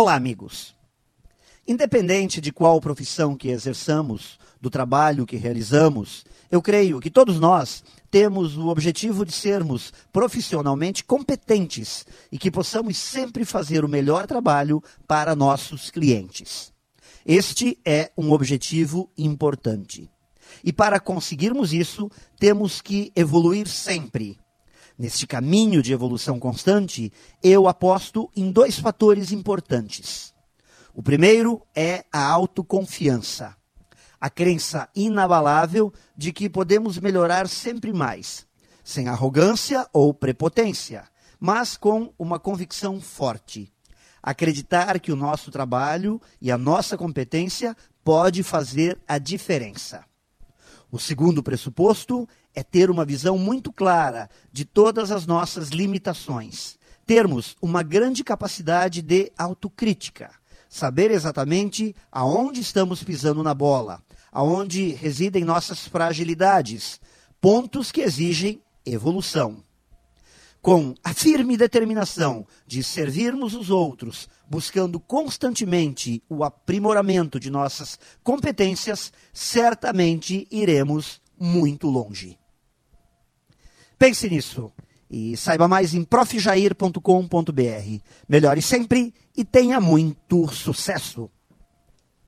Olá, amigos. Independente de qual profissão que exerçamos, do trabalho que realizamos, eu creio que todos nós temos o objetivo de sermos profissionalmente competentes e que possamos sempre fazer o melhor trabalho para nossos clientes. Este é um objetivo importante. E para conseguirmos isso, temos que evoluir sempre. Neste caminho de evolução constante, eu aposto em dois fatores importantes. O primeiro é a autoconfiança a crença inabalável de que podemos melhorar sempre mais, sem arrogância ou prepotência, mas com uma convicção forte. Acreditar que o nosso trabalho e a nossa competência pode fazer a diferença. O segundo pressuposto é ter uma visão muito clara de todas as nossas limitações, termos uma grande capacidade de autocrítica, saber exatamente aonde estamos pisando na bola, aonde residem nossas fragilidades, pontos que exigem evolução. Com a firme determinação de servirmos os outros, buscando constantemente o aprimoramento de nossas competências, certamente iremos muito longe. Pense nisso e saiba mais em profjair.com.br. Melhore sempre e tenha muito sucesso!